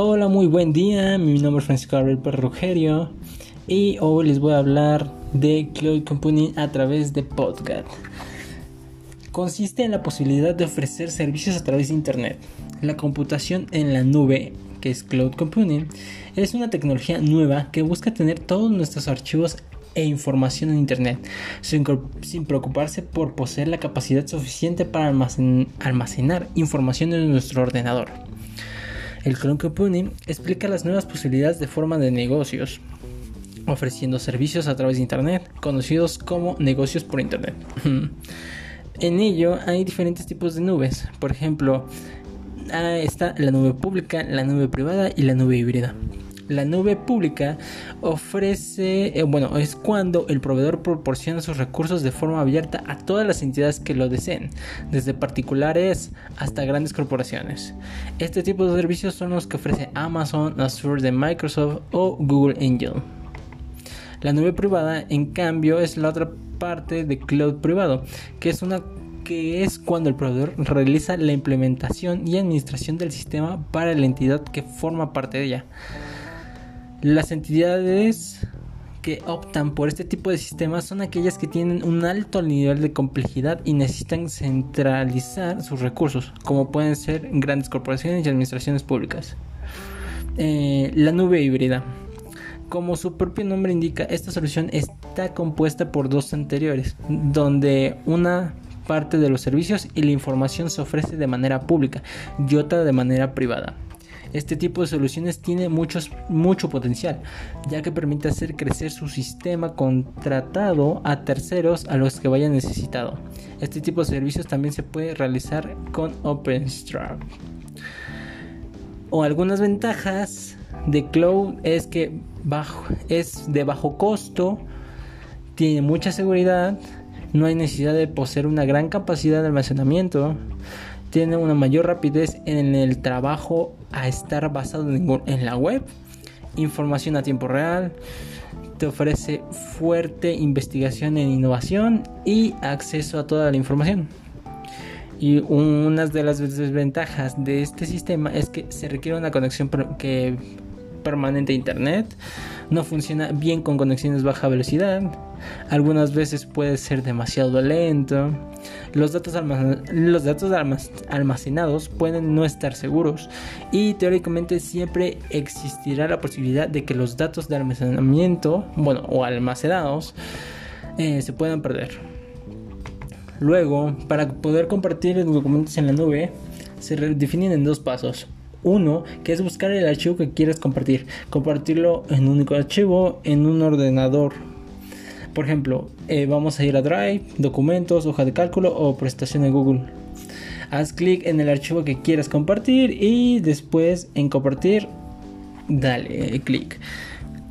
Hola, muy buen día. Mi nombre es Francisco Gabriel Perrugerio y hoy les voy a hablar de Cloud Computing a través de podcast. Consiste en la posibilidad de ofrecer servicios a través de Internet. La computación en la nube, que es Cloud Computing, es una tecnología nueva que busca tener todos nuestros archivos e información en Internet, sin, preocuparse por poseer la capacidad suficiente para almacenar información en nuestro ordenador. El Cloud Computing explica las nuevas posibilidades de forma de negocios, ofreciendo servicios a través de Internet, conocidos como negocios por Internet. en ello hay diferentes tipos de nubes, por ejemplo, está la nube pública, la nube privada y la nube híbrida. La nube pública ofrece, eh, bueno, es cuando el proveedor proporciona sus recursos de forma abierta a todas las entidades que lo deseen, desde particulares hasta grandes corporaciones. Este tipo de servicios son los que ofrece Amazon, Azure de Microsoft o Google Angel. La nube privada, en cambio, es la otra parte de cloud privado, que es una que es cuando el proveedor realiza la implementación y administración del sistema para la entidad que forma parte de ella. Las entidades que optan por este tipo de sistemas son aquellas que tienen un alto nivel de complejidad y necesitan centralizar sus recursos, como pueden ser grandes corporaciones y administraciones públicas. Eh, la nube híbrida. Como su propio nombre indica, esta solución está compuesta por dos anteriores, donde una parte de los servicios y la información se ofrece de manera pública y otra de manera privada. Este tipo de soluciones tiene muchos, mucho potencial, ya que permite hacer crecer su sistema contratado a terceros a los que vaya necesitado. Este tipo de servicios también se puede realizar con OpenStream. O algunas ventajas de Cloud es que bajo, es de bajo costo, tiene mucha seguridad, no hay necesidad de poseer una gran capacidad de almacenamiento, tiene una mayor rapidez en el trabajo a estar basado en la web, información a tiempo real, te ofrece fuerte investigación en innovación y acceso a toda la información. Y una de las desventajas de este sistema es que se requiere una conexión que permanente a internet, no funciona bien con conexiones baja velocidad, algunas veces puede ser demasiado lento, los datos, los datos almacenados pueden no estar seguros y teóricamente siempre existirá la posibilidad de que los datos de almacenamiento, bueno, o almacenados, eh, se puedan perder. Luego, para poder compartir los documentos en la nube, se definen en dos pasos. Uno, que es buscar el archivo que quieres compartir. Compartirlo en un único archivo, en un ordenador. Por ejemplo, eh, vamos a ir a Drive, documentos, hoja de cálculo o prestación de Google. Haz clic en el archivo que quieras compartir y después en compartir, dale clic.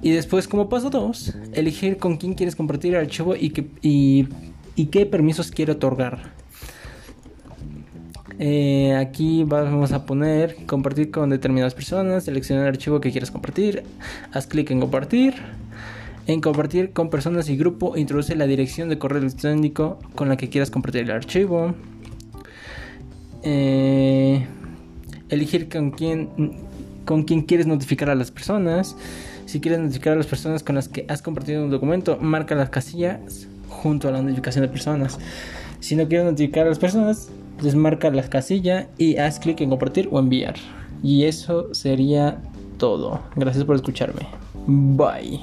Y después, como paso 2, elegir con quién quieres compartir el archivo y, y qué permisos quiere otorgar. Eh, aquí vamos a poner compartir con determinadas personas, seleccionar el archivo que quieras compartir, haz clic en compartir. En compartir con personas y grupo, introduce la dirección de correo electrónico con la que quieras compartir el archivo. Eh, elegir con quién, con quién quieres notificar a las personas. Si quieres notificar a las personas con las que has compartido un documento, marca las casillas junto a la notificación de personas. Si no quieres notificar a las personas, desmarca la casilla y haz clic en compartir o enviar. Y eso sería todo. Gracias por escucharme. Bye.